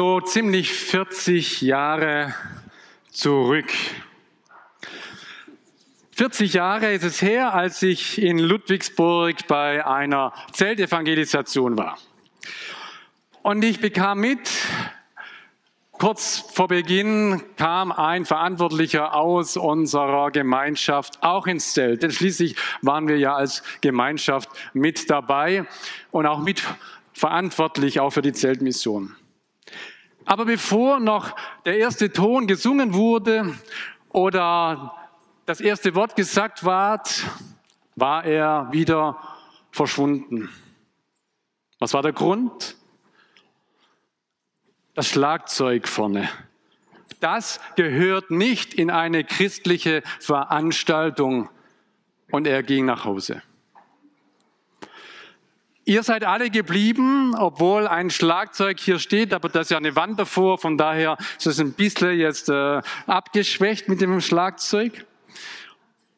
So ziemlich 40 Jahre zurück. 40 Jahre ist es her, als ich in Ludwigsburg bei einer Zeltevangelisation war. Und ich bekam mit, kurz vor Beginn kam ein Verantwortlicher aus unserer Gemeinschaft auch ins Zelt. Denn schließlich waren wir ja als Gemeinschaft mit dabei und auch mit verantwortlich auch für die Zeltmission. Aber bevor noch der erste Ton gesungen wurde oder das erste Wort gesagt ward, war er wieder verschwunden. Was war der Grund? Das Schlagzeug vorne. Das gehört nicht in eine christliche Veranstaltung. Und er ging nach Hause. Ihr seid alle geblieben, obwohl ein Schlagzeug hier steht, aber da ist ja eine Wand davor, von daher ist es ein bisschen jetzt äh, abgeschwächt mit dem Schlagzeug.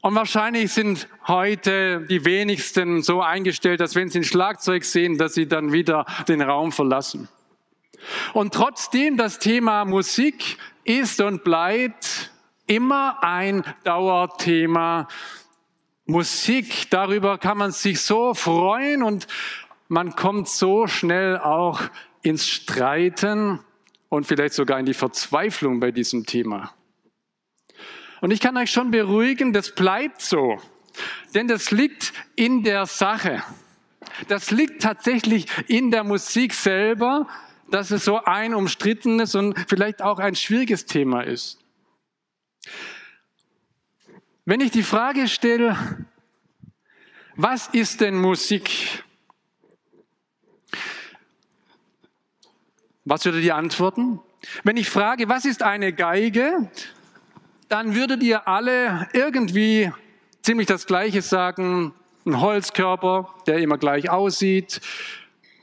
Und wahrscheinlich sind heute die wenigsten so eingestellt, dass wenn sie ein Schlagzeug sehen, dass sie dann wieder den Raum verlassen. Und trotzdem das Thema Musik ist und bleibt immer ein Dauerthema. Musik, darüber kann man sich so freuen und man kommt so schnell auch ins Streiten und vielleicht sogar in die Verzweiflung bei diesem Thema. Und ich kann euch schon beruhigen, das bleibt so. Denn das liegt in der Sache. Das liegt tatsächlich in der Musik selber, dass es so ein umstrittenes und vielleicht auch ein schwieriges Thema ist. Wenn ich die Frage stelle, was ist denn Musik? Was würdet ihr antworten? Wenn ich frage, was ist eine Geige, dann würdet ihr alle irgendwie ziemlich das Gleiche sagen. Ein Holzkörper, der immer gleich aussieht.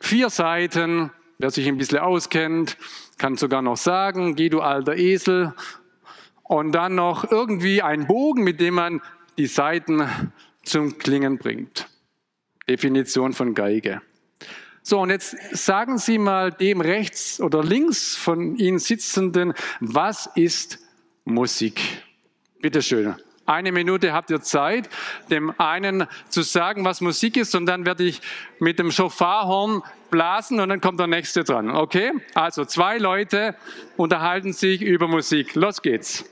Vier Seiten, wer sich ein bisschen auskennt, kann sogar noch sagen, geh du alter Esel. Und dann noch irgendwie ein Bogen, mit dem man die Seiten zum Klingen bringt. Definition von Geige. So, und jetzt sagen Sie mal dem rechts oder links von Ihnen Sitzenden, was ist Musik? Bitte schön. Eine Minute habt ihr Zeit, dem einen zu sagen, was Musik ist, und dann werde ich mit dem Schofarhorn blasen und dann kommt der nächste dran. Okay? Also zwei Leute unterhalten sich über Musik. Los geht's.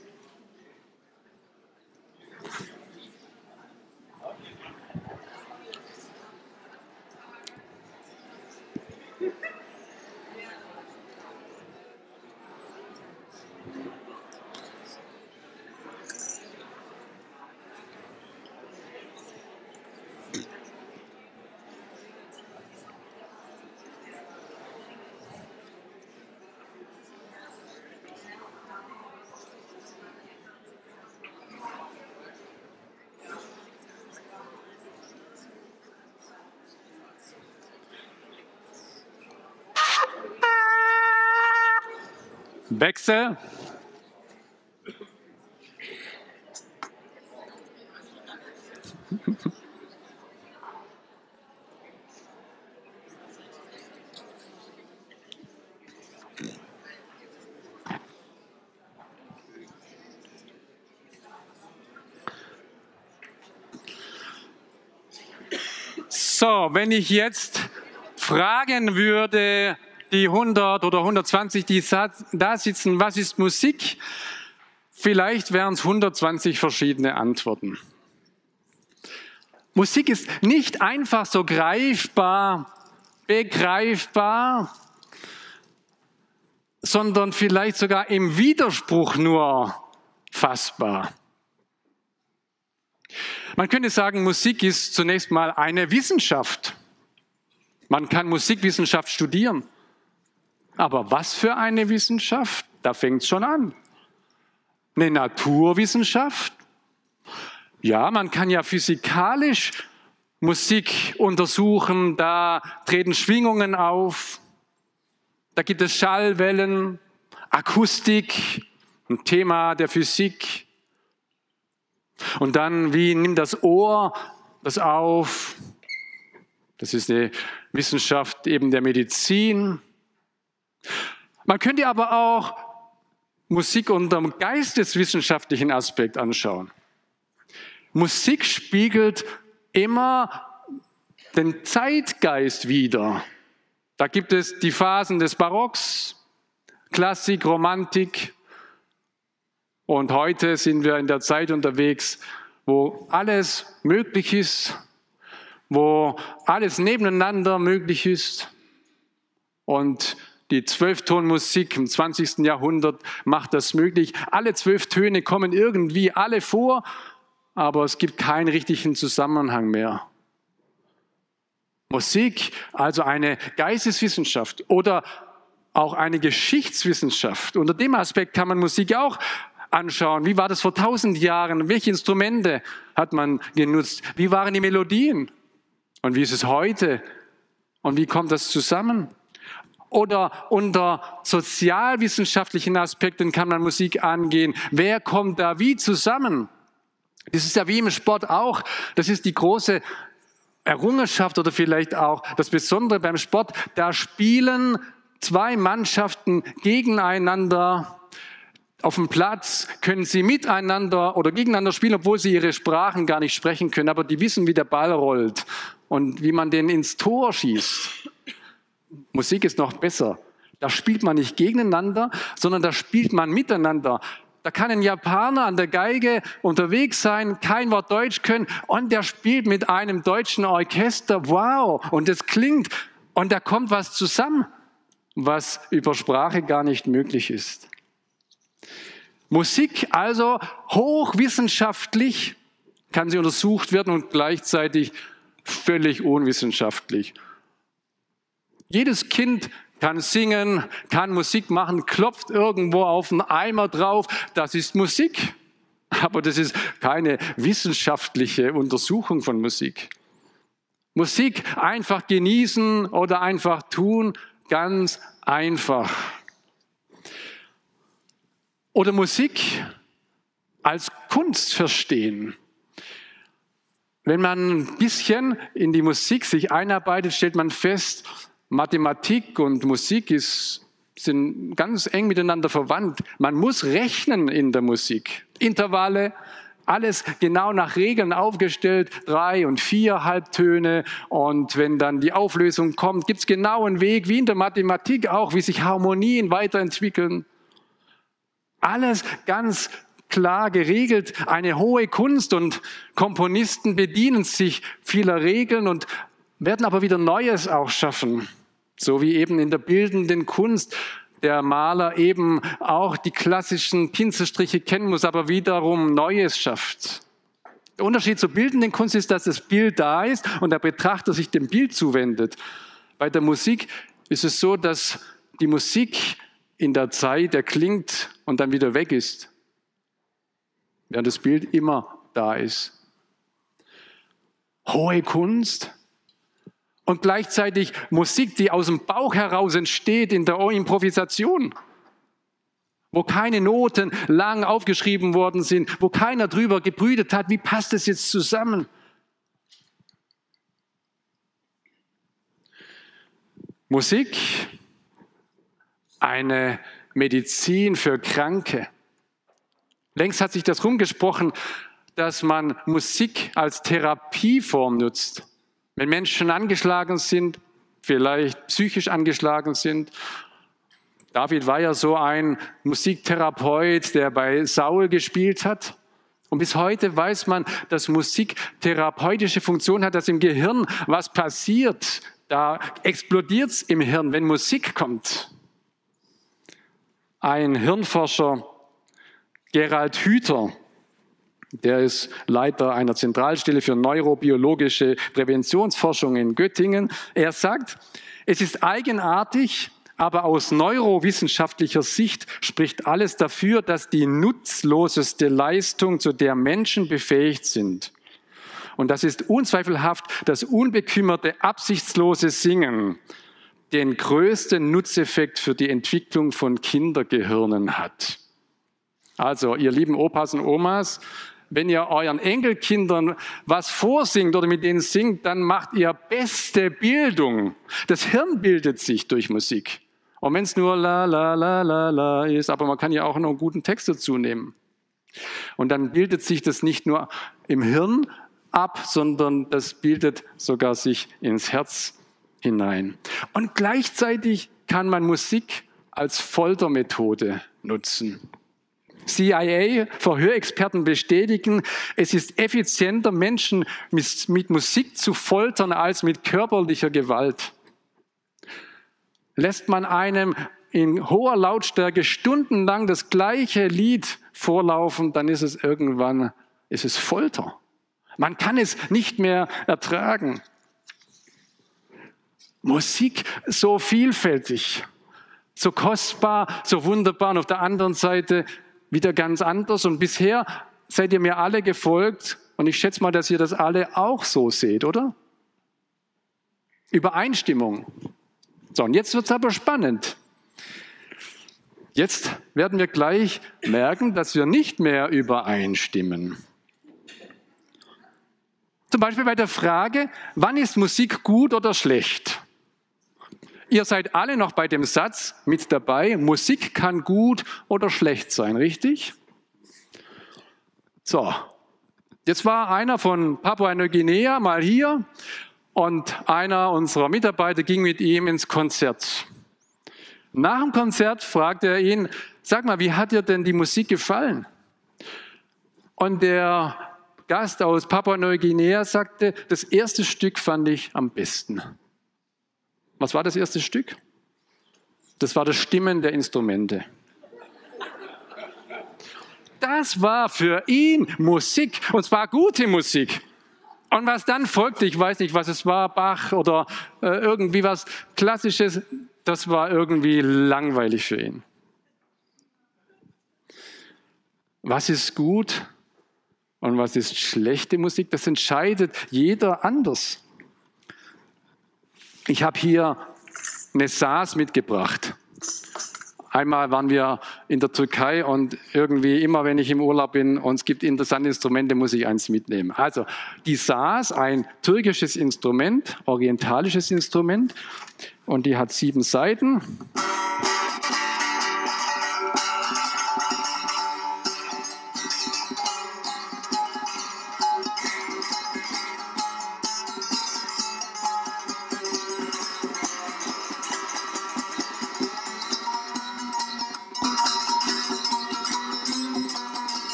Wechsel. So, wenn ich jetzt fragen würde, die 100 oder 120, die da sitzen, was ist Musik? Vielleicht wären es 120 verschiedene Antworten. Musik ist nicht einfach so greifbar, begreifbar, sondern vielleicht sogar im Widerspruch nur fassbar. Man könnte sagen, Musik ist zunächst mal eine Wissenschaft. Man kann Musikwissenschaft studieren. Aber was für eine Wissenschaft? Da fängt es schon an. Eine Naturwissenschaft? Ja, man kann ja physikalisch Musik untersuchen, da treten Schwingungen auf, da gibt es Schallwellen, Akustik, ein Thema der Physik. Und dann, wie nimmt das Ohr das auf? Das ist eine Wissenschaft eben der Medizin. Man könnte aber auch Musik unter dem geisteswissenschaftlichen Aspekt anschauen. Musik spiegelt immer den Zeitgeist wider. Da gibt es die Phasen des Barocks, Klassik, Romantik. Und heute sind wir in der Zeit unterwegs, wo alles möglich ist, wo alles nebeneinander möglich ist. Und die Zwölftonmusik im 20. Jahrhundert macht das möglich. Alle zwölf Töne kommen irgendwie alle vor, aber es gibt keinen richtigen Zusammenhang mehr. Musik, also eine Geisteswissenschaft oder auch eine Geschichtswissenschaft. Unter dem Aspekt kann man Musik auch anschauen. Wie war das vor tausend Jahren? Welche Instrumente hat man genutzt? Wie waren die Melodien? Und wie ist es heute? Und wie kommt das zusammen? Oder unter sozialwissenschaftlichen Aspekten kann man Musik angehen. Wer kommt da wie zusammen? Das ist ja wie im Sport auch. Das ist die große Errungenschaft oder vielleicht auch das Besondere beim Sport. Da spielen zwei Mannschaften gegeneinander auf dem Platz können sie miteinander oder gegeneinander spielen, obwohl sie ihre Sprachen gar nicht sprechen können, aber die wissen, wie der Ball rollt und wie man den ins Tor schießt. Musik ist noch besser. Da spielt man nicht gegeneinander, sondern da spielt man miteinander. Da kann ein Japaner an der Geige unterwegs sein, kein Wort Deutsch können und der spielt mit einem deutschen Orchester. Wow! Und es klingt und da kommt was zusammen, was über Sprache gar nicht möglich ist. Musik also hochwissenschaftlich kann sie untersucht werden und gleichzeitig völlig unwissenschaftlich. Jedes Kind kann singen, kann Musik machen, klopft irgendwo auf einen Eimer drauf. Das ist Musik. Aber das ist keine wissenschaftliche Untersuchung von Musik. Musik einfach genießen oder einfach tun, ganz einfach. Oder Musik als Kunst verstehen. Wenn man ein bisschen in die Musik sich einarbeitet, stellt man fest, Mathematik und Musik ist, sind ganz eng miteinander verwandt. Man muss rechnen in der Musik. Intervalle, alles genau nach Regeln aufgestellt, drei und vier Halbtöne. Und wenn dann die Auflösung kommt, gibt es genau einen Weg, wie in der Mathematik auch, wie sich Harmonien weiterentwickeln. Alles ganz klar geregelt, eine hohe Kunst und Komponisten bedienen sich vieler Regeln und werden aber wieder Neues auch schaffen. So wie eben in der bildenden Kunst der Maler eben auch die klassischen Pinselstriche kennen muss, aber wiederum Neues schafft. Der Unterschied zur bildenden Kunst ist, dass das Bild da ist und der Betrachter sich dem Bild zuwendet. Bei der Musik ist es so, dass die Musik in der Zeit erklingt und dann wieder weg ist, während das Bild immer da ist. Hohe Kunst, und gleichzeitig Musik, die aus dem Bauch heraus entsteht in der Improvisation, wo keine Noten lang aufgeschrieben worden sind, wo keiner drüber gebrütet hat, wie passt es jetzt zusammen? Musik, eine Medizin für Kranke. Längst hat sich das rumgesprochen, dass man Musik als Therapieform nutzt. Wenn Menschen angeschlagen sind, vielleicht psychisch angeschlagen sind. David war ja so ein Musiktherapeut, der bei Saul gespielt hat. Und bis heute weiß man, dass Musik therapeutische Funktion hat, dass im Gehirn was passiert. Da explodiert es im Hirn, wenn Musik kommt. Ein Hirnforscher, Gerald Hüther, der ist Leiter einer Zentralstelle für neurobiologische Präventionsforschung in Göttingen. Er sagt, es ist eigenartig, Aber aus neurowissenschaftlicher Sicht spricht alles dafür, dass die nutzloseste Leistung, zu der Menschen befähigt sind, und das ist unzweifelhaft das unbekümmerte, absichtslose Singen, den größten Nutzeffekt für die Entwicklung von Kindergehirnen hat. Also, ihr lieben Opas und Omas, wenn ihr euren Enkelkindern was vorsingt oder mit denen singt, dann macht ihr beste Bildung. Das Hirn bildet sich durch Musik. Und wenn es nur la la la la la ist, aber man kann ja auch noch einen guten Text dazu nehmen. Und dann bildet sich das nicht nur im Hirn ab, sondern das bildet sogar sich ins Herz hinein. Und gleichzeitig kann man Musik als Foltermethode nutzen. CIA-Verhörexperten bestätigen, es ist effizienter, Menschen mit Musik zu foltern als mit körperlicher Gewalt. Lässt man einem in hoher Lautstärke stundenlang das gleiche Lied vorlaufen, dann ist es irgendwann, ist es Folter. Man kann es nicht mehr ertragen. Musik so vielfältig, so kostbar, so wunderbar und auf der anderen Seite wieder ganz anders. Und bisher seid ihr mir alle gefolgt und ich schätze mal, dass ihr das alle auch so seht, oder? Übereinstimmung. So, und jetzt wird es aber spannend. Jetzt werden wir gleich merken, dass wir nicht mehr übereinstimmen. Zum Beispiel bei der Frage, wann ist Musik gut oder schlecht? Ihr seid alle noch bei dem Satz mit dabei, Musik kann gut oder schlecht sein, richtig? So, jetzt war einer von Papua-Neuguinea mal hier und einer unserer Mitarbeiter ging mit ihm ins Konzert. Nach dem Konzert fragte er ihn, sag mal, wie hat dir denn die Musik gefallen? Und der Gast aus Papua-Neuguinea sagte, das erste Stück fand ich am besten. Was war das erste Stück? Das war das Stimmen der Instrumente. Das war für ihn Musik, und zwar gute Musik. Und was dann folgte, ich weiß nicht, was es war, Bach oder äh, irgendwie was Klassisches, das war irgendwie langweilig für ihn. Was ist gut und was ist schlechte Musik? Das entscheidet jeder anders. Ich habe hier eine Saas mitgebracht. Einmal waren wir in der Türkei und irgendwie immer, wenn ich im Urlaub bin und es gibt interessante Instrumente, muss ich eins mitnehmen. Also die Saas, ein türkisches Instrument, orientalisches Instrument und die hat sieben Seiten.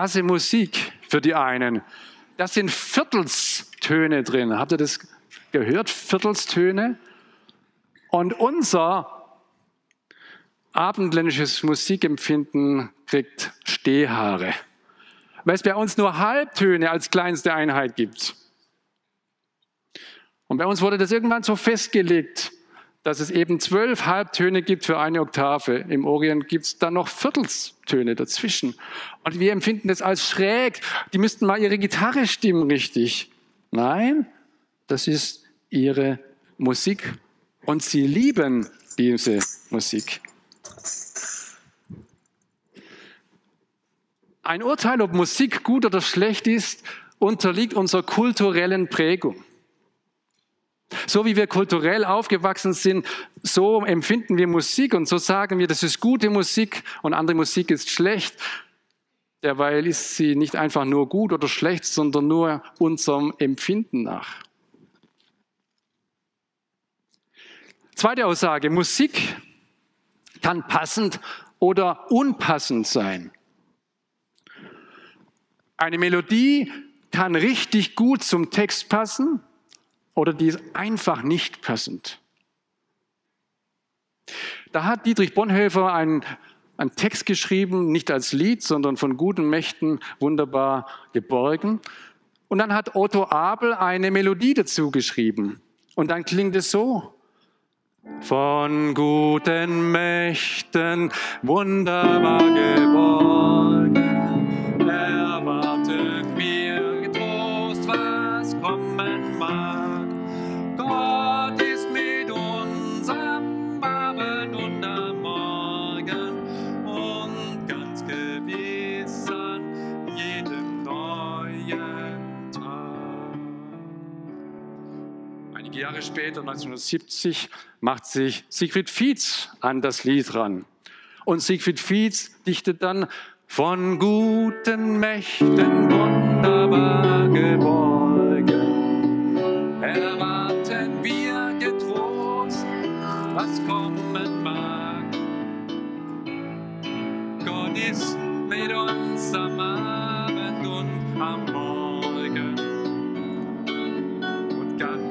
Klasse Musik für die einen. Da sind Viertelstöne drin. Habt ihr das gehört? Viertelstöne. Und unser abendländisches Musikempfinden kriegt Stehhaare, weil es bei uns nur Halbtöne als kleinste Einheit gibt. Und bei uns wurde das irgendwann so festgelegt, dass es eben zwölf Halbtöne gibt für eine Oktave. Im Orient gibt es dann noch Viertelstöne dazwischen. Und wir empfinden das als schräg. Die müssten mal ihre Gitarre stimmen richtig. Nein, das ist ihre Musik. Und sie lieben diese Musik. Ein Urteil, ob Musik gut oder schlecht ist, unterliegt unserer kulturellen Prägung. So wie wir kulturell aufgewachsen sind, so empfinden wir Musik und so sagen wir, das ist gute Musik und andere Musik ist schlecht. Derweil ist sie nicht einfach nur gut oder schlecht, sondern nur unserem Empfinden nach. Zweite Aussage, Musik kann passend oder unpassend sein. Eine Melodie kann richtig gut zum Text passen oder die ist einfach nicht passend. Da hat Dietrich Bonhoeffer einen, einen Text geschrieben, nicht als Lied, sondern von guten Mächten wunderbar geborgen. Und dann hat Otto Abel eine Melodie dazu geschrieben. Und dann klingt es so. Von guten Mächten wunderbar geborgen, später, 1970, macht sich Siegfried Fietz an das Lied ran. Und Siegfried Fietz dichtet dann von guten Mächten wunderbar geborgen.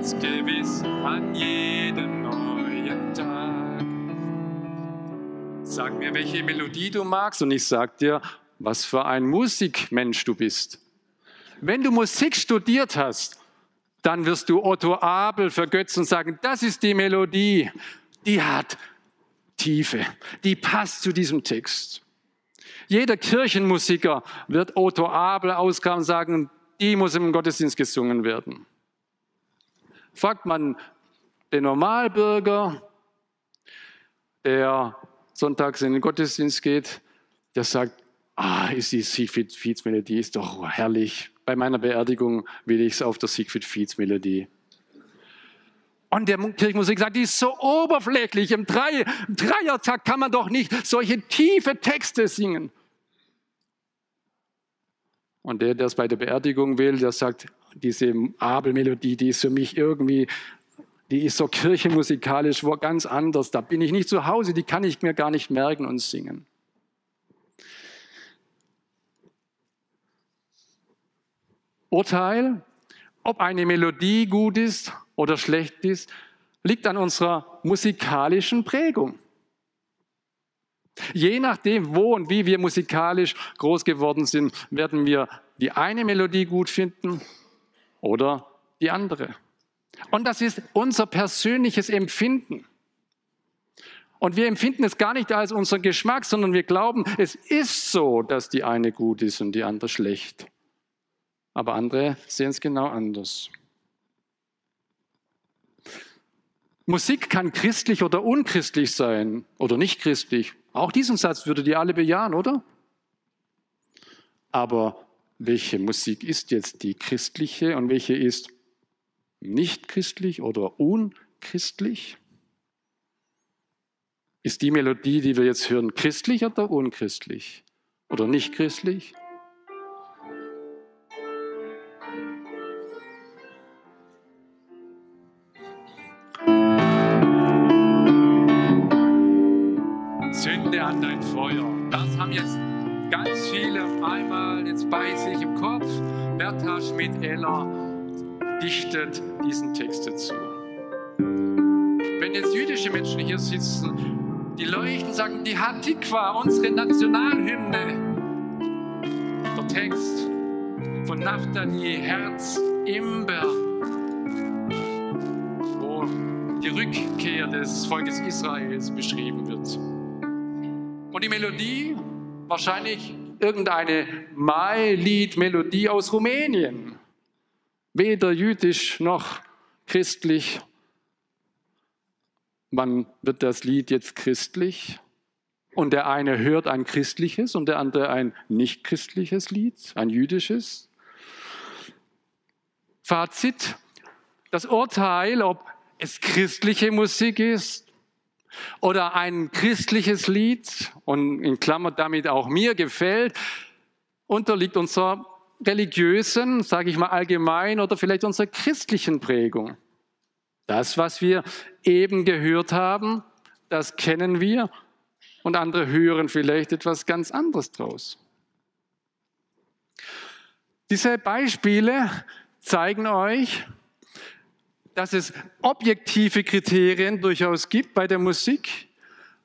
Ganz gewiss an jedem neuen Tag. Sag mir, welche Melodie du magst und ich sag dir, was für ein Musikmensch du bist. Wenn du Musik studiert hast, dann wirst du Otto Abel vergötzen und sagen, das ist die Melodie, die hat Tiefe, die passt zu diesem Text. Jeder Kirchenmusiker wird Otto Abel ausgraben und sagen, die muss im Gottesdienst gesungen werden. Fragt man den Normalbürger, der sonntags in den Gottesdienst geht, der sagt, ah, ist die Siegfried Fietz Melodie, ist doch herrlich. Bei meiner Beerdigung will ich es auf der Siegfried Fietz Melodie. Und der Kirchenmusik sagt, die ist so oberflächlich. Im, Drei, im Dreiertakt kann man doch nicht solche tiefe Texte singen. Und der, der es bei der Beerdigung will, der sagt, diese Abelmelodie, die ist für mich irgendwie, die ist so kirchenmusikalisch wo ganz anders. Da bin ich nicht zu Hause, die kann ich mir gar nicht merken und singen. Urteil, ob eine Melodie gut ist oder schlecht ist, liegt an unserer musikalischen Prägung. Je nachdem, wo und wie wir musikalisch groß geworden sind, werden wir die eine Melodie gut finden oder die andere. Und das ist unser persönliches Empfinden. Und wir empfinden es gar nicht als unseren Geschmack, sondern wir glauben, es ist so, dass die eine gut ist und die andere schlecht. Aber andere sehen es genau anders. Musik kann christlich oder unchristlich sein oder nicht christlich. Auch diesen Satz würdet ihr alle bejahen, oder? Aber welche Musik ist jetzt die christliche und welche ist nicht christlich oder unchristlich? Ist die Melodie, die wir jetzt hören, christlich oder unchristlich? Oder nicht christlich? Bei sich im Kopf. Bertha Schmidt-Eller dichtet diesen Text dazu. Wenn jetzt jüdische Menschen hier sitzen, die leuchten, sagen, die Hatikwa, unsere Nationalhymne. Der Text von Naphtali, Herz, Imber, wo die Rückkehr des Volkes Israels beschrieben wird. Und die Melodie, wahrscheinlich irgendeine Mai-Lied-Melodie aus Rumänien. Weder jüdisch noch christlich. Wann wird das Lied jetzt christlich? Und der eine hört ein christliches und der andere ein nicht christliches Lied, ein jüdisches. Fazit, das Urteil, ob es christliche Musik ist oder ein christliches Lied und in Klammer damit auch mir gefällt, unterliegt unserer religiösen, sage ich mal allgemein, oder vielleicht unserer christlichen Prägung. Das, was wir eben gehört haben, das kennen wir und andere hören vielleicht etwas ganz anderes draus. Diese Beispiele zeigen euch, dass es objektive Kriterien durchaus gibt bei der Musik,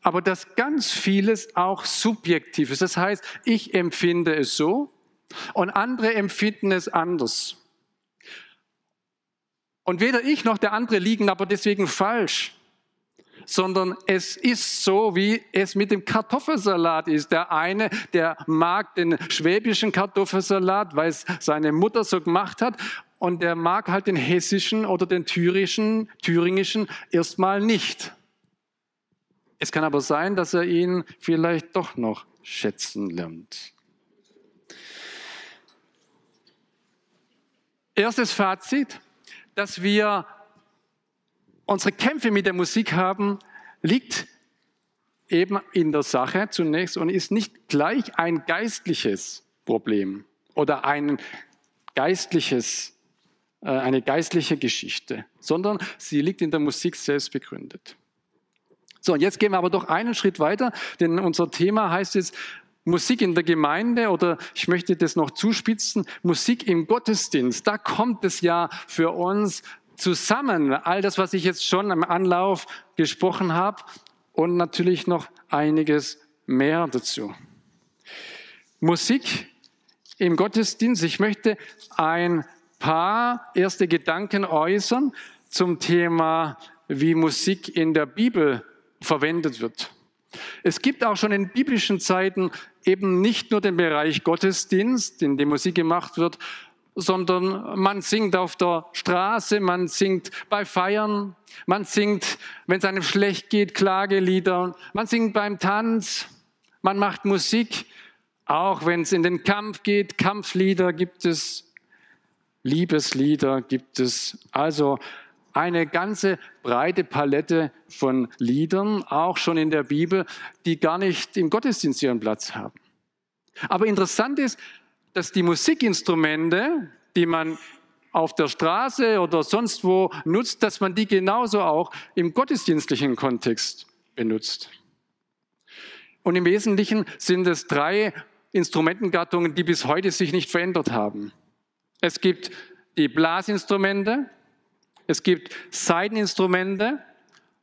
aber dass ganz vieles auch subjektiv ist. Das heißt, ich empfinde es so und andere empfinden es anders. Und weder ich noch der andere liegen aber deswegen falsch, sondern es ist so, wie es mit dem Kartoffelsalat ist. Der eine, der mag den schwäbischen Kartoffelsalat, weil es seine Mutter so gemacht hat, und der mag halt den hessischen oder den thürischen, thüringischen erstmal nicht. Es kann aber sein, dass er ihn vielleicht doch noch schätzen lernt. Erstes Fazit, dass wir unsere Kämpfe mit der Musik haben, liegt eben in der Sache zunächst und ist nicht gleich ein geistliches Problem oder ein geistliches, äh, eine geistliche Geschichte, sondern sie liegt in der Musik selbst begründet. So, und jetzt gehen wir aber doch einen Schritt weiter, denn unser Thema heißt jetzt Musik in der Gemeinde oder ich möchte das noch zuspitzen, Musik im Gottesdienst. Da kommt es ja für uns zusammen, all das, was ich jetzt schon im Anlauf gesprochen habe und natürlich noch einiges mehr dazu. Musik im Gottesdienst. Ich möchte ein paar erste Gedanken äußern zum Thema, wie Musik in der Bibel verwendet wird. Es gibt auch schon in biblischen Zeiten eben nicht nur den Bereich Gottesdienst, in dem Musik gemacht wird, sondern man singt auf der Straße, man singt bei Feiern, man singt, wenn es einem schlecht geht, Klagelieder, man singt beim Tanz, man macht Musik, auch wenn es in den Kampf geht, Kampflieder gibt es, Liebeslieder gibt es. Also eine ganze breite Palette von Liedern, auch schon in der Bibel, die gar nicht im Gottesdienst ihren Platz haben. Aber interessant ist, dass die Musikinstrumente, die man auf der Straße oder sonst wo nutzt, dass man die genauso auch im gottesdienstlichen Kontext benutzt. Und im Wesentlichen sind es drei Instrumentengattungen, die bis heute sich nicht verändert haben. Es gibt die Blasinstrumente, es gibt Saiteninstrumente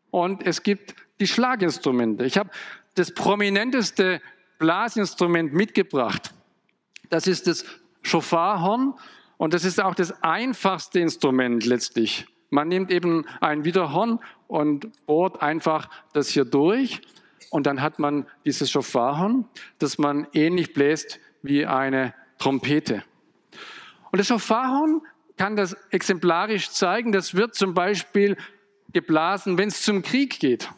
und es gibt die Schlaginstrumente. Ich habe das prominenteste Blasinstrument mitgebracht. Das ist das Schofarhorn und das ist auch das einfachste Instrument letztlich. Man nimmt eben ein Widerhorn und bohrt einfach das hier durch und dann hat man dieses Schofarhorn, das man ähnlich bläst wie eine Trompete. Und das Schofarhorn kann das exemplarisch zeigen. Das wird zum Beispiel geblasen, wenn es zum Krieg geht.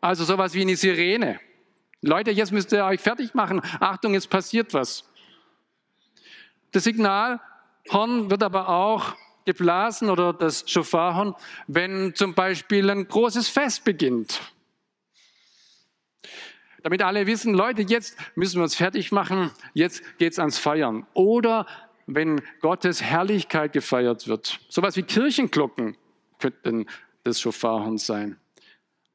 Also sowas wie eine Sirene. Leute, jetzt müsst ihr euch fertig machen. Achtung, jetzt passiert was. Das Signalhorn wird aber auch geblasen oder das Schofarhorn, wenn zum Beispiel ein großes Fest beginnt. Damit alle wissen, Leute, jetzt müssen wir uns fertig machen, jetzt geht's ans Feiern. Oder wenn Gottes Herrlichkeit gefeiert wird. Sowas wie Kirchenglocken könnten das Schofarhorn sein.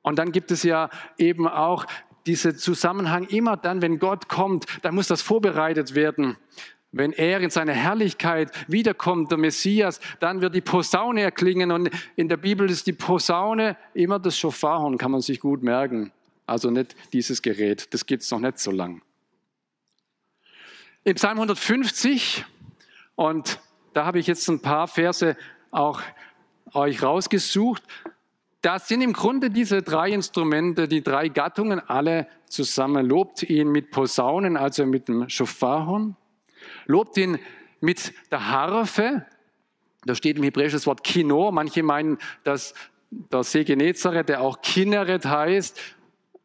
Und dann gibt es ja eben auch diesen Zusammenhang immer dann, wenn Gott kommt, dann muss das vorbereitet werden. Wenn er in seiner Herrlichkeit wiederkommt, der Messias, dann wird die Posaune erklingen. Und in der Bibel ist die Posaune immer das Schofarhorn, kann man sich gut merken. Also nicht dieses Gerät, das gibt es noch nicht so lang. Im Psalm 150 und da habe ich jetzt ein paar Verse auch euch rausgesucht. Das sind im Grunde diese drei Instrumente, die drei Gattungen, alle zusammen. Lobt ihn mit Posaunen, also mit dem Schofarhorn. Lobt ihn mit der Harfe. Da steht im Hebräischen das Wort Kino. Manche meinen, dass der See Genezareth, der auch Kinneret heißt,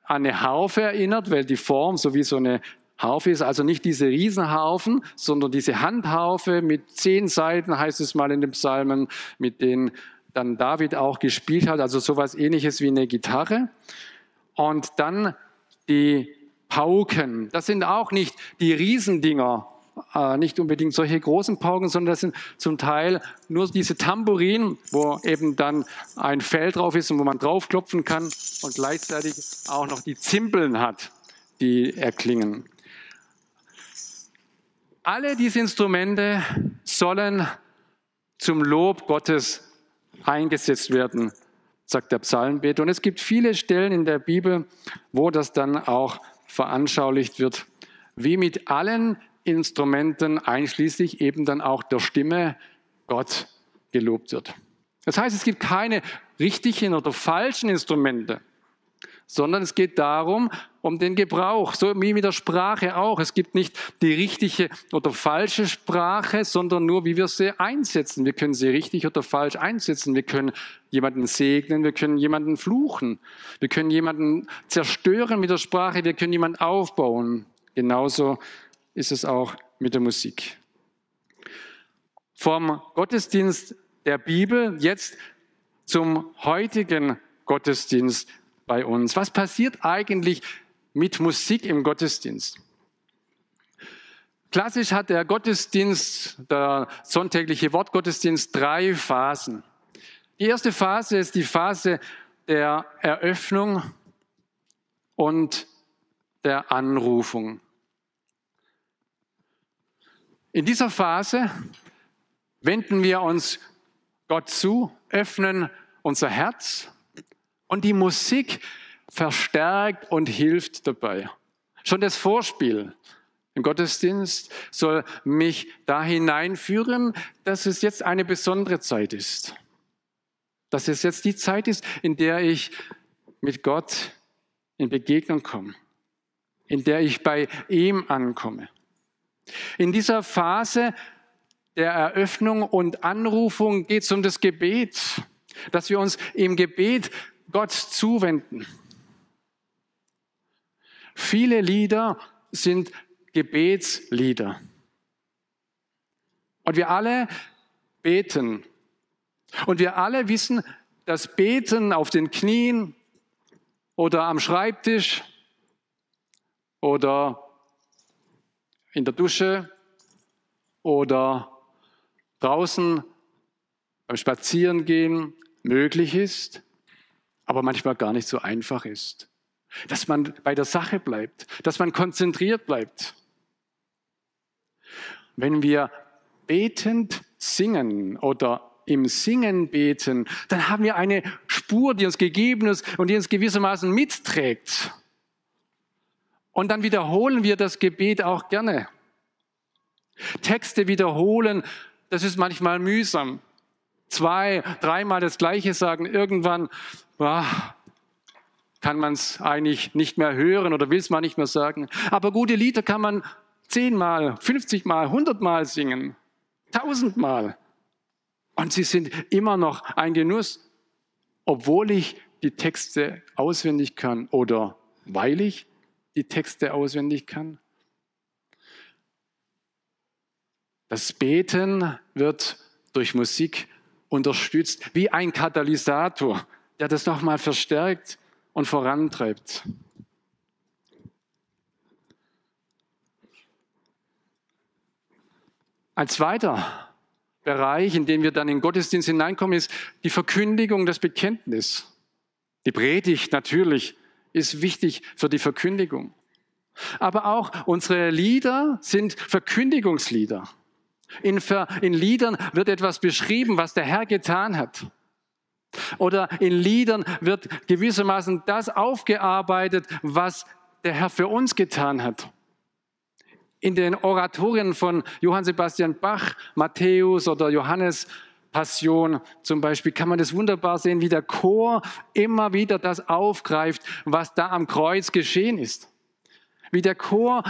an eine Harfe erinnert, weil die Form so wie so eine Harfe ist also nicht diese Riesenharfen, sondern diese Handharfe mit zehn Seiten, heißt es mal in den Psalmen, mit denen dann David auch gespielt hat, also sowas ähnliches wie eine Gitarre. Und dann die Pauken. Das sind auch nicht die Riesendinger, äh, nicht unbedingt solche großen Pauken, sondern das sind zum Teil nur diese Tambourin, wo eben dann ein Fell drauf ist und wo man draufklopfen kann und gleichzeitig auch noch die Zimbeln hat, die erklingen. Alle diese Instrumente sollen zum Lob Gottes eingesetzt werden, sagt der Psalmbeter. Und es gibt viele Stellen in der Bibel, wo das dann auch veranschaulicht wird, wie mit allen Instrumenten, einschließlich eben dann auch der Stimme, Gott gelobt wird. Das heißt, es gibt keine richtigen oder falschen Instrumente, sondern es geht darum, um den Gebrauch, so wie mit der Sprache auch. Es gibt nicht die richtige oder falsche Sprache, sondern nur, wie wir sie einsetzen. Wir können sie richtig oder falsch einsetzen. Wir können jemanden segnen, wir können jemanden fluchen, wir können jemanden zerstören mit der Sprache, wir können jemanden aufbauen. Genauso ist es auch mit der Musik. Vom Gottesdienst der Bibel jetzt zum heutigen Gottesdienst bei uns. Was passiert eigentlich mit Musik im Gottesdienst? Klassisch hat der Gottesdienst, der sonntägliche Wortgottesdienst, drei Phasen. Die erste Phase ist die Phase der Eröffnung und der Anrufung. In dieser Phase wenden wir uns Gott zu, öffnen unser Herz und die Musik verstärkt und hilft dabei. Schon das Vorspiel im Gottesdienst soll mich da hineinführen, dass es jetzt eine besondere Zeit ist. Dass es jetzt die Zeit ist, in der ich mit Gott in Begegnung komme, in der ich bei ihm ankomme. In dieser Phase der Eröffnung und Anrufung geht es um das Gebet, dass wir uns im Gebet Gott zuwenden. Viele Lieder sind Gebetslieder. Und wir alle beten. Und wir alle wissen, dass Beten auf den Knien oder am Schreibtisch oder in der Dusche oder draußen beim Spazierengehen möglich ist, aber manchmal gar nicht so einfach ist. Dass man bei der Sache bleibt, dass man konzentriert bleibt. Wenn wir betend singen oder im Singen beten, dann haben wir eine Spur, die uns gegeben ist und die uns gewissermaßen mitträgt. Und dann wiederholen wir das Gebet auch gerne. Texte wiederholen das ist manchmal mühsam. Zwei, dreimal das Gleiche sagen, irgendwann ah, kann man es eigentlich nicht mehr hören oder will es mal nicht mehr sagen. Aber gute Lieder kann man zehnmal, fünfzigmal, hundertmal singen, tausendmal. Und sie sind immer noch ein Genuss, obwohl ich die Texte auswendig kann oder weil ich die Texte auswendig kann. Das Beten wird durch Musik unterstützt, wie ein Katalysator, der das nochmal verstärkt und vorantreibt. Ein zweiter Bereich, in den wir dann in Gottesdienst hineinkommen, ist die Verkündigung, das Bekenntnis. Die Predigt natürlich ist wichtig für die Verkündigung. Aber auch unsere Lieder sind Verkündigungslieder. In, in Liedern wird etwas beschrieben, was der Herr getan hat. Oder in Liedern wird gewissermaßen das aufgearbeitet, was der Herr für uns getan hat. In den Oratorien von Johann Sebastian Bach, Matthäus oder Johannes Passion zum Beispiel kann man das wunderbar sehen, wie der Chor immer wieder das aufgreift, was da am Kreuz geschehen ist. Wie der Chor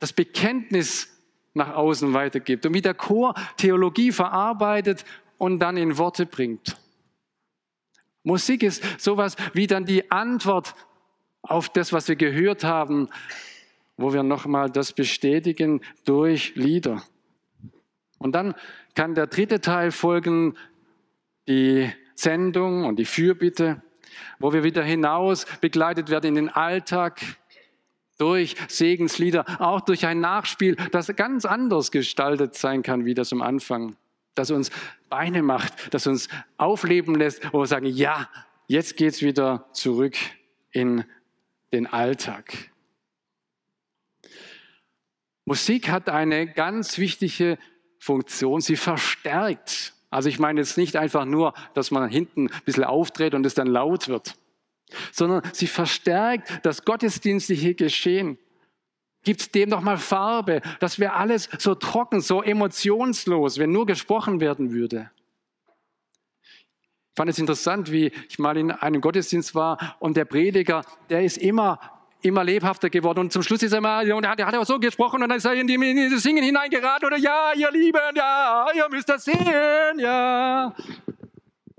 das Bekenntnis nach außen weitergibt und wie der Chor Theologie verarbeitet und dann in Worte bringt. Musik ist sowas wie dann die Antwort auf das, was wir gehört haben, wo wir nochmal das bestätigen durch Lieder. Und dann kann der dritte Teil folgen, die Sendung und die Fürbitte, wo wir wieder hinaus begleitet werden in den Alltag, durch Segenslieder, auch durch ein Nachspiel, das ganz anders gestaltet sein kann, wie das am Anfang, das uns Beine macht, das uns aufleben lässt, wo wir sagen, ja, jetzt geht's wieder zurück in den Alltag. Musik hat eine ganz wichtige Funktion, sie verstärkt. Also ich meine jetzt nicht einfach nur, dass man hinten ein bisschen auftritt und es dann laut wird sondern sie verstärkt das gottesdienstliche Geschehen. Gibt dem nochmal Farbe. Das wäre alles so trocken, so emotionslos, wenn nur gesprochen werden würde. Ich fand es interessant, wie ich mal in einem Gottesdienst war und der Prediger, der ist immer immer lebhafter geworden. Und zum Schluss ist er mal, und er hat, er so gesprochen und dann ist er in, die, in das Singen hineingeraten oder ja, ihr Lieben, ja, ihr müsst das sehen, ja.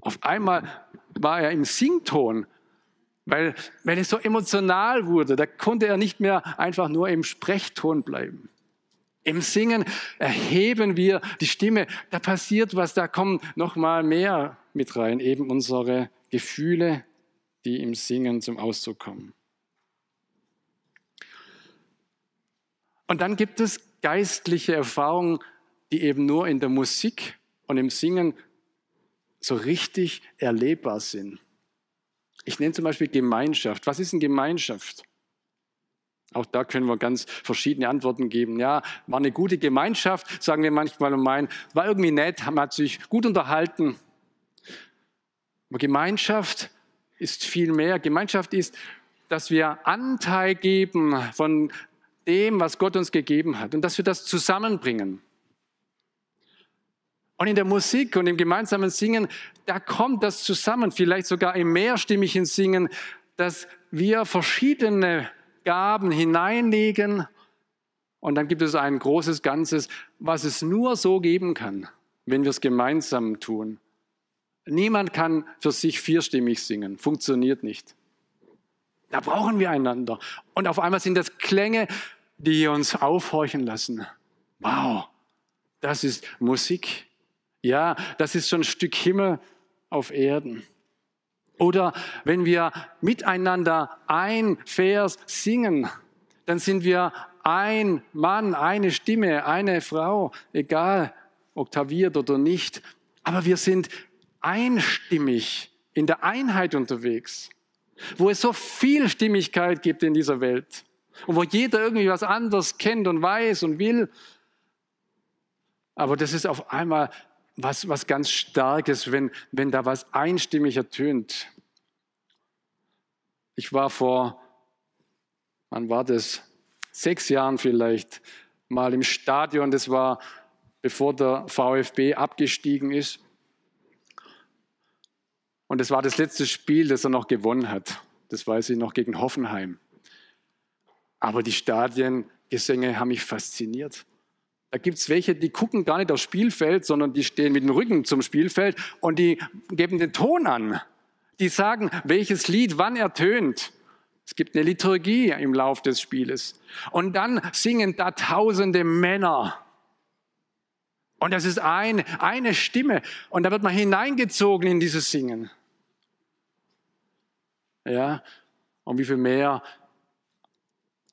Auf einmal war er im Sington, weil, weil es so emotional wurde. Da konnte er nicht mehr einfach nur im Sprechton bleiben. Im Singen erheben wir die Stimme. Da passiert was, da kommen noch mal mehr mit rein, eben unsere Gefühle, die im Singen zum Ausdruck kommen. Und dann gibt es geistliche Erfahrungen, die eben nur in der Musik und im Singen so richtig erlebbar sind. Ich nenne zum Beispiel Gemeinschaft. Was ist eine Gemeinschaft? Auch da können wir ganz verschiedene Antworten geben. Ja, war eine gute Gemeinschaft, sagen wir manchmal und meinen, war irgendwie nett, man hat sich gut unterhalten. Aber Gemeinschaft ist viel mehr. Gemeinschaft ist, dass wir Anteil geben von dem, was Gott uns gegeben hat und dass wir das zusammenbringen. Und in der Musik und im gemeinsamen Singen, da kommt das zusammen, vielleicht sogar im mehrstimmigen Singen, dass wir verschiedene Gaben hineinlegen und dann gibt es ein großes Ganzes, was es nur so geben kann, wenn wir es gemeinsam tun. Niemand kann für sich vierstimmig singen, funktioniert nicht. Da brauchen wir einander. Und auf einmal sind das Klänge, die uns aufhorchen lassen. Wow, das ist Musik. Ja, das ist schon ein Stück Himmel auf Erden. Oder wenn wir miteinander ein Vers singen, dann sind wir ein Mann, eine Stimme, eine Frau, egal oktaviert oder nicht. Aber wir sind einstimmig in der Einheit unterwegs, wo es so viel Stimmigkeit gibt in dieser Welt und wo jeder irgendwie was anderes kennt und weiß und will. Aber das ist auf einmal was, was ganz Starkes, wenn, wenn da was einstimmig ertönt. Ich war vor, wann war das? Sechs Jahren vielleicht mal im Stadion. Das war, bevor der VfB abgestiegen ist. Und es war das letzte Spiel, das er noch gewonnen hat. Das weiß ich noch gegen Hoffenheim. Aber die Stadiengesänge haben mich fasziniert. Da gibt es welche, die gucken gar nicht aufs Spielfeld, sondern die stehen mit dem Rücken zum Spielfeld und die geben den Ton an. Die sagen, welches Lied wann ertönt. Es gibt eine Liturgie im Lauf des Spieles. Und dann singen da tausende Männer. Und das ist ein, eine Stimme. Und da wird man hineingezogen in dieses Singen. Ja, und wie viel mehr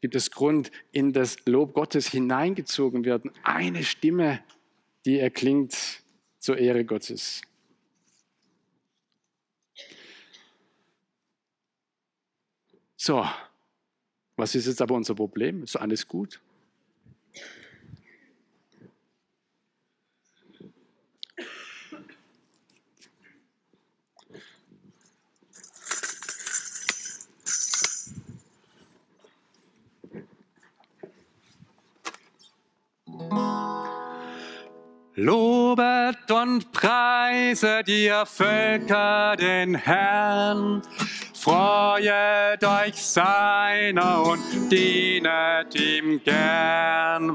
gibt es Grund, in das Lob Gottes hineingezogen werden. Eine Stimme, die erklingt zur Ehre Gottes. So, was ist jetzt aber unser Problem? Ist alles gut? Lobet und preise dir Völker den Herrn, freuet euch seiner und dienet ihm gern.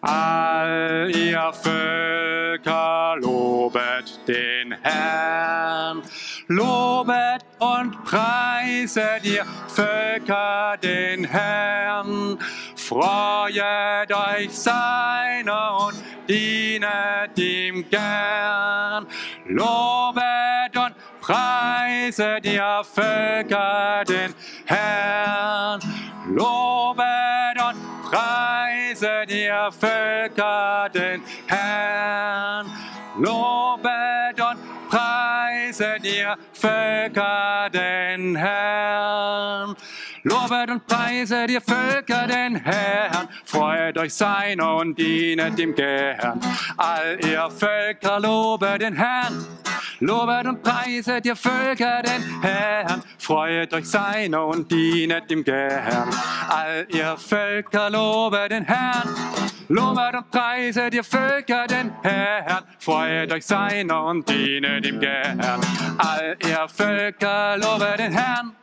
All ihr Völker lobet den Herrn, lobet und preiset ihr Völker den Herrn, freuet euch seiner und dienet ihm gern. Lobet und preiset ihr Völker den Herrn. Lobet und preiset ihr Völker den ihr Völker den Herrn. Lobet und preiset ihr Völker den Herrn, freut euch seiner und dienet ihm gern. All ihr Völker lobet den Herrn, lobet und preiset ihr Völker den Herrn, freut euch seiner und dienet ihm gern. All ihr Völker lobet den Herrn, Lobet und preiset ihr Völker den Herrn, freut euch seiner und dienet ihm gern. All ihr Völker, lobet den Herrn.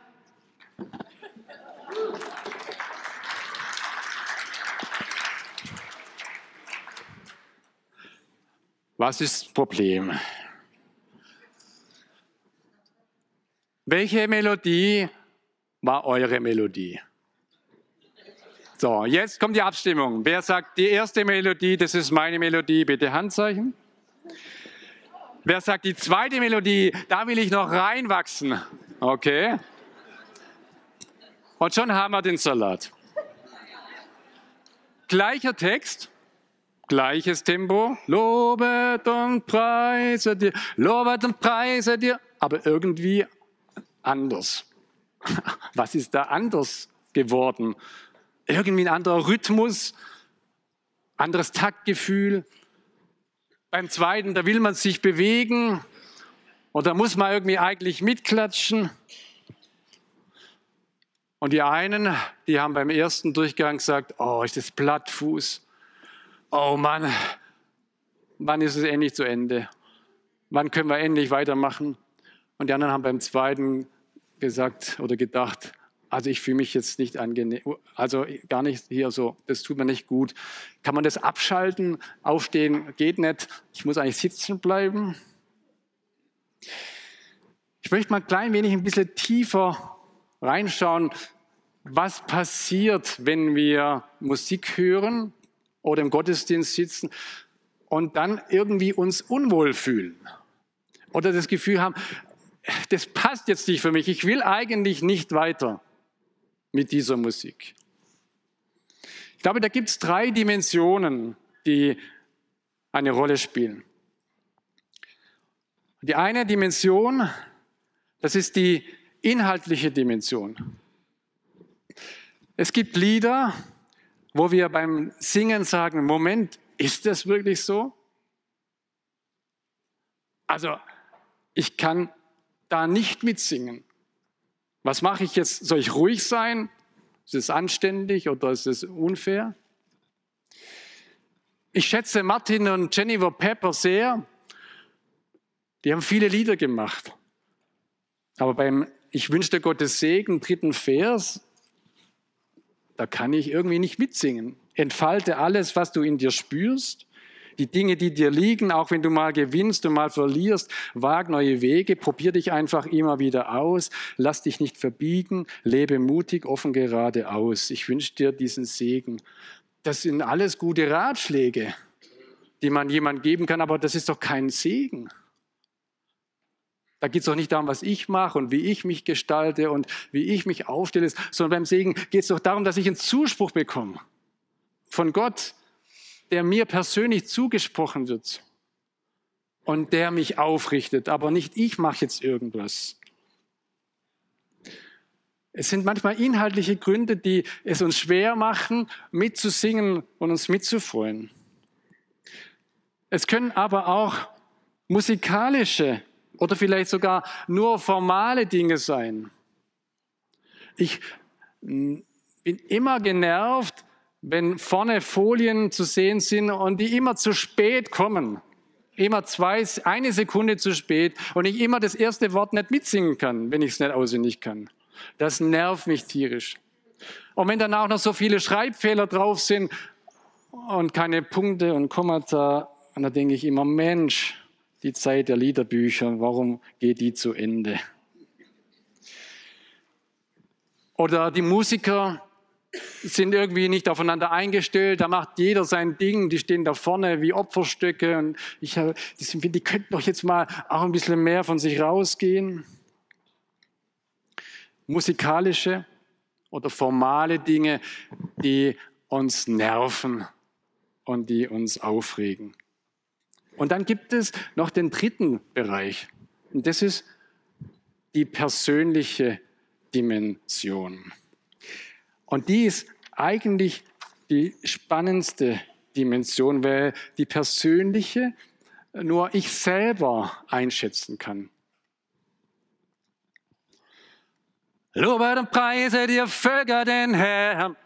Was ist das Problem? Welche Melodie war eure Melodie? So, jetzt kommt die Abstimmung. Wer sagt, die erste Melodie, das ist meine Melodie, bitte Handzeichen. Wer sagt, die zweite Melodie, da will ich noch reinwachsen? Okay. Und schon haben wir den Salat. Gleicher Text, gleiches Tempo. Lobet und preise dir, lobet und preise dir, aber irgendwie anders. Was ist da anders geworden? Irgendwie ein anderer Rhythmus, anderes Taktgefühl. Beim zweiten, da will man sich bewegen und da muss man irgendwie eigentlich mitklatschen. Und die einen, die haben beim ersten Durchgang gesagt, oh, ist das Plattfuß. Oh Mann, wann ist es endlich zu Ende? Wann können wir endlich weitermachen? Und die anderen haben beim zweiten gesagt oder gedacht, also ich fühle mich jetzt nicht angenehm, also gar nicht hier so, das tut mir nicht gut. Kann man das abschalten? Aufstehen geht nicht. Ich muss eigentlich sitzen bleiben. Ich möchte mal ein klein wenig ein bisschen tiefer reinschauen, was passiert, wenn wir Musik hören oder im Gottesdienst sitzen und dann irgendwie uns unwohl fühlen oder das Gefühl haben, das passt jetzt nicht für mich. Ich will eigentlich nicht weiter mit dieser Musik. Ich glaube, da gibt es drei Dimensionen, die eine Rolle spielen. Die eine Dimension, das ist die inhaltliche Dimension. Es gibt Lieder, wo wir beim Singen sagen, Moment, ist das wirklich so? Also ich kann da nicht mitsingen. Was mache ich jetzt? Soll ich ruhig sein? Ist es anständig oder ist es unfair? Ich schätze Martin und Jennifer Pepper sehr. Die haben viele Lieder gemacht. Aber beim Ich wünschte Gottes Segen, dritten Vers, da kann ich irgendwie nicht mitsingen. Entfalte alles, was du in dir spürst die Dinge, die dir liegen, auch wenn du mal gewinnst und mal verlierst, wag neue Wege, probier dich einfach immer wieder aus, lass dich nicht verbiegen, lebe mutig, offen geradeaus. Ich wünsche dir diesen Segen. Das sind alles gute Ratschläge, die man jemand geben kann, aber das ist doch kein Segen. Da geht es doch nicht darum, was ich mache und wie ich mich gestalte und wie ich mich aufstelle, sondern beim Segen geht es doch darum, dass ich einen Zuspruch bekomme von Gott, der mir persönlich zugesprochen wird und der mich aufrichtet, aber nicht ich mache jetzt irgendwas. Es sind manchmal inhaltliche Gründe, die es uns schwer machen, mitzusingen und uns mitzufreuen. Es können aber auch musikalische oder vielleicht sogar nur formale Dinge sein. Ich bin immer genervt, wenn vorne Folien zu sehen sind und die immer zu spät kommen. Immer zwei, eine Sekunde zu spät und ich immer das erste Wort nicht mitsingen kann, wenn ich es nicht auswendig kann. Das nervt mich tierisch. Und wenn dann auch noch so viele Schreibfehler drauf sind und keine Punkte und Kommata, und da denke ich immer, Mensch, die Zeit der Liederbücher, warum geht die zu Ende? Oder die Musiker, sind irgendwie nicht aufeinander eingestellt, da macht jeder sein Ding, die stehen da vorne wie Opferstöcke und ich die, die könnten doch jetzt mal auch ein bisschen mehr von sich rausgehen. Musikalische oder formale Dinge, die uns nerven und die uns aufregen. Und dann gibt es noch den dritten Bereich und das ist die persönliche Dimension. Und die ist eigentlich die spannendste Dimension, weil die persönliche nur ich selber einschätzen kann. Lobet und preise dir Völker den Herrn.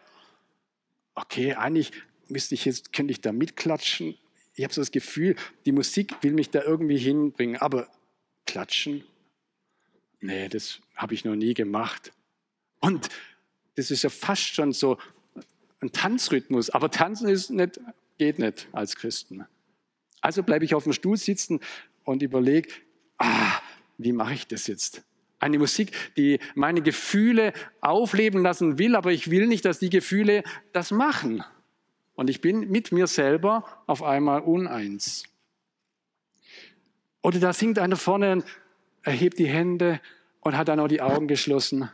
Okay, eigentlich müsste ich jetzt, könnte ich da mitklatschen? Ich habe so das Gefühl, die Musik will mich da irgendwie hinbringen, aber klatschen? Nee, das habe ich noch nie gemacht. Und das ist ja fast schon so ein Tanzrhythmus, aber tanzen ist nicht, geht nicht als Christen. Also bleibe ich auf dem Stuhl sitzen und überlege, ah, wie mache ich das jetzt? Eine Musik, die meine Gefühle aufleben lassen will, aber ich will nicht, dass die Gefühle das machen. Und ich bin mit mir selber auf einmal uneins. Oder da singt einer vorne, erhebt die Hände und hat dann auch die Augen geschlossen.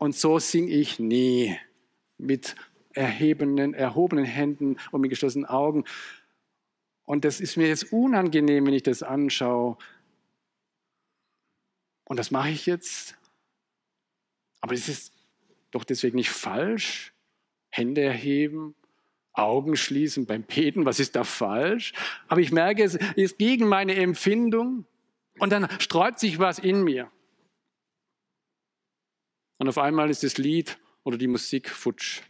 Und so singe ich nie mit erhebenen, erhobenen Händen und mit geschlossenen Augen. Und das ist mir jetzt unangenehm, wenn ich das anschaue. Und das mache ich jetzt. Aber es ist doch deswegen nicht falsch. Hände erheben, Augen schließen beim Beten, was ist da falsch? Aber ich merke, es ist gegen meine Empfindung und dann sträubt sich was in mir. Und auf einmal ist das Lied oder die Musik futsch.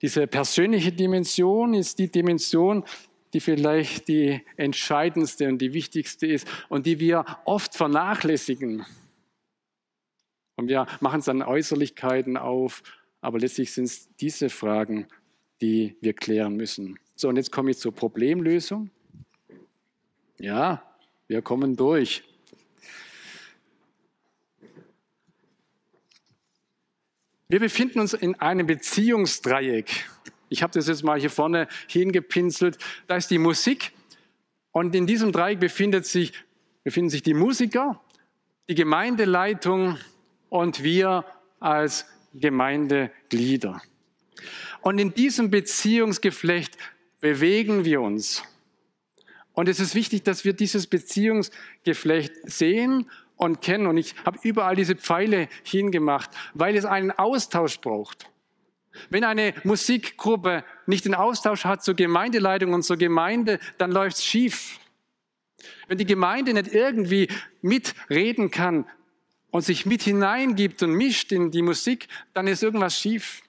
Diese persönliche Dimension ist die Dimension, die vielleicht die entscheidendste und die wichtigste ist und die wir oft vernachlässigen. Und wir machen es an Äußerlichkeiten auf, aber letztlich sind es diese Fragen, die wir klären müssen. So, und jetzt komme ich zur Problemlösung. Ja, wir kommen durch. Wir befinden uns in einem Beziehungsdreieck. Ich habe das jetzt mal hier vorne hingepinselt. Da ist die Musik und in diesem Dreieck befindet sich, befinden sich die Musiker, die Gemeindeleitung und wir als Gemeindeglieder. Und in diesem Beziehungsgeflecht bewegen wir uns. Und es ist wichtig, dass wir dieses Beziehungsgeflecht sehen und kennen. Und ich habe überall diese Pfeile hingemacht, weil es einen Austausch braucht. Wenn eine Musikgruppe nicht den Austausch hat zur Gemeindeleitung und zur Gemeinde, dann läuft es schief. Wenn die Gemeinde nicht irgendwie mitreden kann und sich mit hineingibt und mischt in die Musik, dann ist irgendwas schief.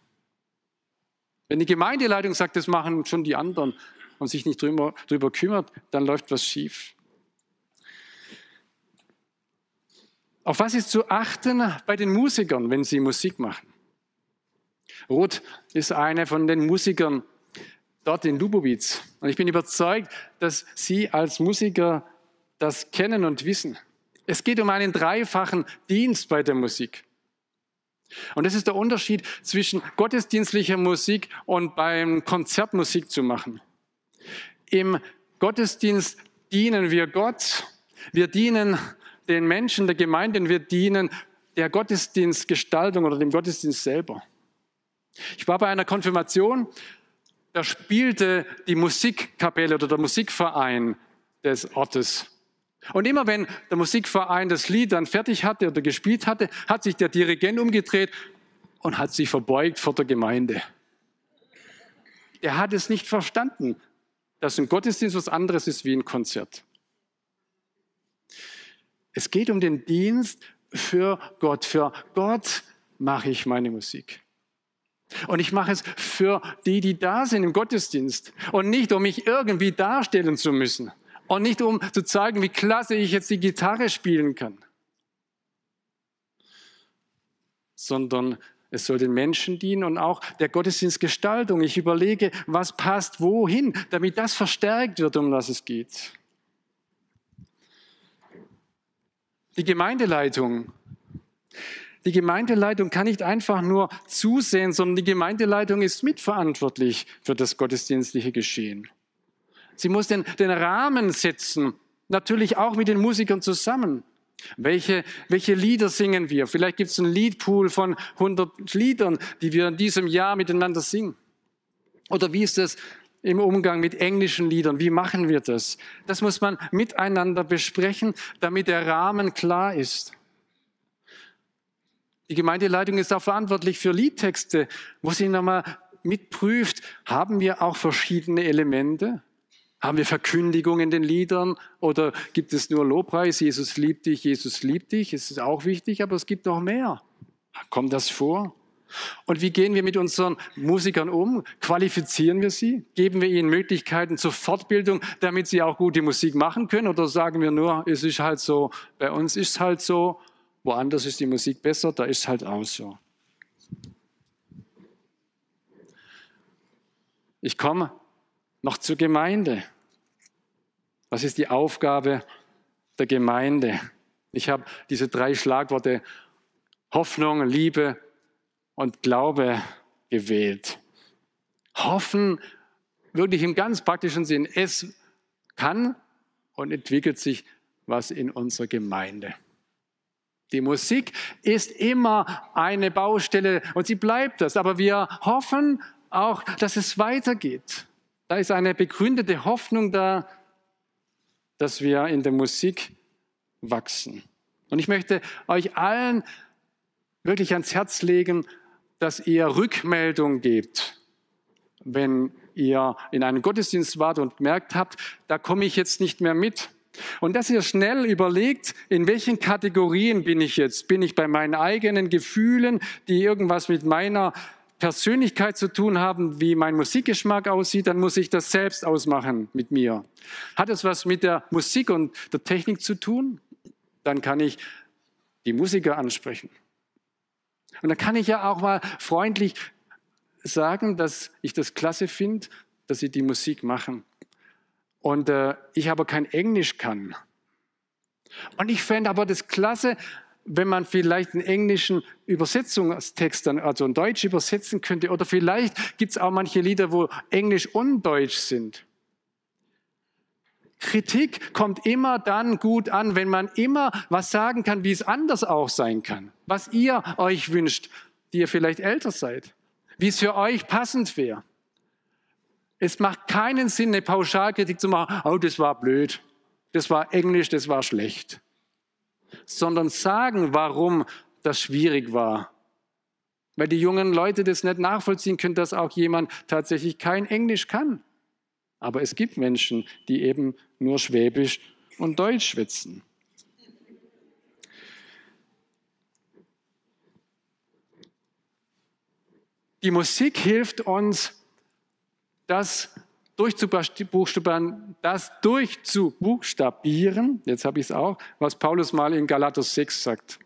Wenn die Gemeindeleitung sagt, das machen schon die anderen und sich nicht drüber, kümmert, dann läuft was schief. Auf was ist zu achten bei den Musikern, wenn sie Musik machen? Ruth ist eine von den Musikern dort in Lubowitz. Und ich bin überzeugt, dass Sie als Musiker das kennen und wissen. Es geht um einen dreifachen Dienst bei der Musik. Und das ist der Unterschied zwischen gottesdienstlicher Musik und beim Konzert Musik zu machen. Im Gottesdienst dienen wir Gott, wir dienen den Menschen der Gemeinde und wir dienen der Gottesdienstgestaltung oder dem Gottesdienst selber. Ich war bei einer Konfirmation, da spielte die Musikkapelle oder der Musikverein des Ortes. Und immer wenn der Musikverein das Lied dann fertig hatte oder gespielt hatte, hat sich der Dirigent umgedreht und hat sich verbeugt vor der Gemeinde. Er hat es nicht verstanden, dass ein Gottesdienst was anderes ist wie ein Konzert. Es geht um den Dienst für Gott. Für Gott mache ich meine Musik. Und ich mache es für die, die da sind im Gottesdienst. Und nicht, um mich irgendwie darstellen zu müssen. Und nicht, um zu zeigen, wie klasse ich jetzt die Gitarre spielen kann. Sondern es soll den Menschen dienen und auch der Gottesdienstgestaltung. Ich überlege, was passt wohin, damit das verstärkt wird, um was es geht. Die Gemeindeleitung die Gemeindeleitung kann nicht einfach nur zusehen, sondern die Gemeindeleitung ist mitverantwortlich für das gottesdienstliche Geschehen. Sie muss den, den Rahmen setzen, natürlich auch mit den Musikern zusammen. Welche, welche Lieder singen wir? Vielleicht gibt es einen Liedpool von 100 Liedern, die wir in diesem Jahr miteinander singen. Oder wie ist das im Umgang mit englischen Liedern? Wie machen wir das? Das muss man miteinander besprechen, damit der Rahmen klar ist. Die Gemeindeleitung ist auch verantwortlich für Liedtexte, wo sie nochmal mitprüft, haben wir auch verschiedene Elemente? Haben wir Verkündigung in den Liedern oder gibt es nur Lobpreis? Jesus liebt dich, Jesus liebt dich. Es ist auch wichtig, aber es gibt noch mehr. Kommt das vor? Und wie gehen wir mit unseren Musikern um? Qualifizieren wir sie? Geben wir ihnen Möglichkeiten zur Fortbildung, damit sie auch gute Musik machen können? Oder sagen wir nur, es ist halt so, bei uns ist es halt so, woanders ist die Musik besser, da ist es halt auch so. Ich komme noch zur Gemeinde. Was ist die Aufgabe der Gemeinde? Ich habe diese drei Schlagworte Hoffnung, Liebe und Glaube gewählt. Hoffen wirklich im ganz praktischen Sinn. Es kann und entwickelt sich was in unserer Gemeinde. Die Musik ist immer eine Baustelle und sie bleibt das. Aber wir hoffen auch, dass es weitergeht. Da ist eine begründete Hoffnung da, dass wir in der Musik wachsen. Und ich möchte euch allen wirklich ans Herz legen, dass ihr Rückmeldung gebt, wenn ihr in einem Gottesdienst wart und merkt habt, da komme ich jetzt nicht mehr mit. Und dass ihr schnell überlegt, in welchen Kategorien bin ich jetzt? Bin ich bei meinen eigenen Gefühlen, die irgendwas mit meiner Persönlichkeit zu tun haben, wie mein Musikgeschmack aussieht, dann muss ich das selbst ausmachen mit mir. Hat es was mit der Musik und der Technik zu tun? Dann kann ich die Musiker ansprechen. Und dann kann ich ja auch mal freundlich sagen, dass ich das klasse finde, dass sie die Musik machen. Und äh, ich aber kein Englisch kann. Und ich fände aber das klasse, wenn man vielleicht einen englischen Übersetzungstext dann, also in Deutsch übersetzen könnte. Oder vielleicht gibt es auch manche Lieder, wo Englisch und Deutsch sind. Kritik kommt immer dann gut an, wenn man immer was sagen kann, wie es anders auch sein kann. Was ihr euch wünscht, die ihr vielleicht älter seid. Wie es für euch passend wäre. Es macht keinen Sinn, eine Pauschalkritik zu machen, oh, das war blöd, das war Englisch, das war schlecht. Sondern sagen, warum das schwierig war. Weil die jungen Leute das nicht nachvollziehen können, dass auch jemand tatsächlich kein Englisch kann. Aber es gibt Menschen, die eben nur Schwäbisch und Deutsch schwitzen. Die Musik hilft uns, das durchzubuchstabieren, das durchzubuchstabieren, jetzt habe ich es auch, was Paulus mal in Galater 6 sagt.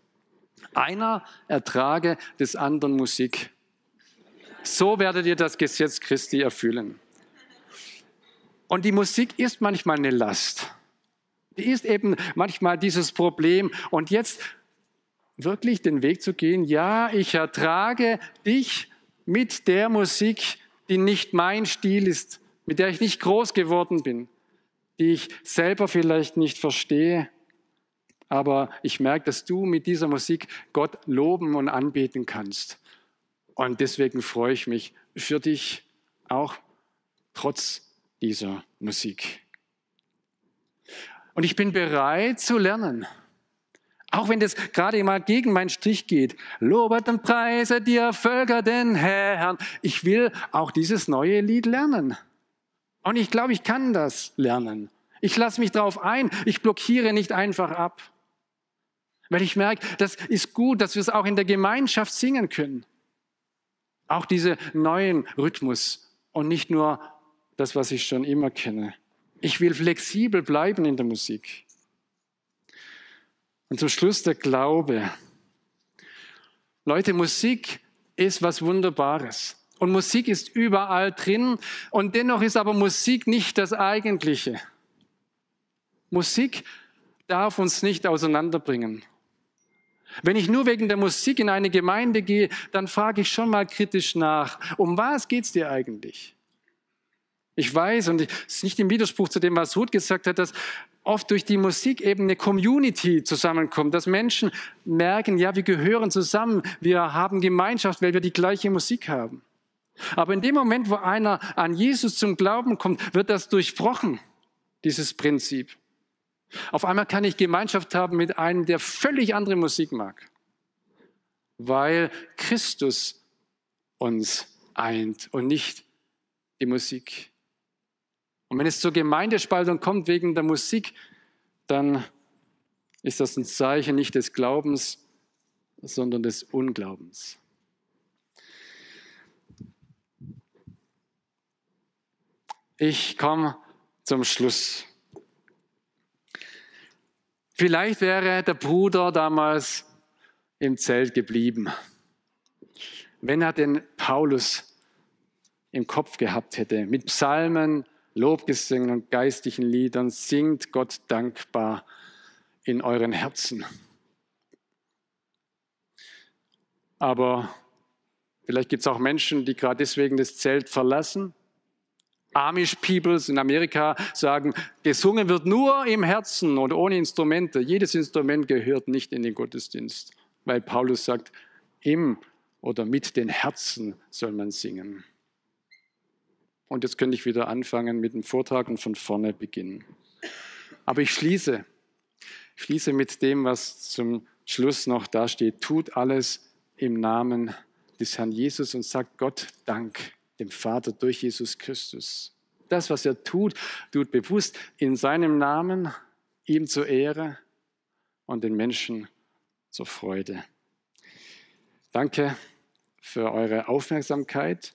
Einer ertrage des anderen Musik. So werdet ihr das Gesetz Christi erfüllen. Und die Musik ist manchmal eine Last. Die ist eben manchmal dieses Problem. Und jetzt wirklich den Weg zu gehen, ja, ich ertrage dich mit der Musik, die nicht mein Stil ist, mit der ich nicht groß geworden bin, die ich selber vielleicht nicht verstehe. Aber ich merke, dass du mit dieser Musik Gott loben und anbeten kannst. Und deswegen freue ich mich für dich auch trotz dieser Musik. Und ich bin bereit zu lernen. Auch wenn das gerade mal gegen meinen Strich geht. Lobet und preise dir Völker den Herrn. Ich will auch dieses neue Lied lernen. Und ich glaube, ich kann das lernen. Ich lasse mich darauf ein. Ich blockiere nicht einfach ab. Weil ich merke, das ist gut, dass wir es auch in der Gemeinschaft singen können. Auch diese neuen Rhythmus und nicht nur das, was ich schon immer kenne. Ich will flexibel bleiben in der Musik. Und zum Schluss der Glaube. Leute, Musik ist was Wunderbares. Und Musik ist überall drin. Und dennoch ist aber Musik nicht das Eigentliche. Musik darf uns nicht auseinanderbringen. Wenn ich nur wegen der Musik in eine Gemeinde gehe, dann frage ich schon mal kritisch nach, um was geht es dir eigentlich? Ich weiß, und es ist nicht im Widerspruch zu dem, was Ruth gesagt hat, dass oft durch die Musik eben eine Community zusammenkommt, dass Menschen merken, ja, wir gehören zusammen, wir haben Gemeinschaft, weil wir die gleiche Musik haben. Aber in dem Moment, wo einer an Jesus zum Glauben kommt, wird das durchbrochen, dieses Prinzip. Auf einmal kann ich Gemeinschaft haben mit einem, der völlig andere Musik mag, weil Christus uns eint und nicht die Musik. Und wenn es zur Gemeindespaltung kommt wegen der Musik, dann ist das ein Zeichen nicht des Glaubens, sondern des Unglaubens. Ich komme zum Schluss. Vielleicht wäre der Bruder damals im Zelt geblieben, wenn er den Paulus im Kopf gehabt hätte, mit Psalmen, Lobgesängen und geistlichen Liedern, singt Gott dankbar in euren Herzen. Aber vielleicht gibt es auch Menschen, die gerade deswegen das Zelt verlassen. Amish Peoples in Amerika sagen, gesungen wird nur im Herzen und ohne Instrumente. Jedes Instrument gehört nicht in den Gottesdienst, weil Paulus sagt, im oder mit den Herzen soll man singen. Und jetzt könnte ich wieder anfangen mit dem Vortrag und von vorne beginnen. Aber ich schließe, ich schließe mit dem, was zum Schluss noch da steht. Tut alles im Namen des Herrn Jesus und sagt Gott Dank dem Vater durch Jesus Christus. Das, was er tut, tut bewusst in seinem Namen, ihm zur Ehre und den Menschen zur Freude. Danke für eure Aufmerksamkeit.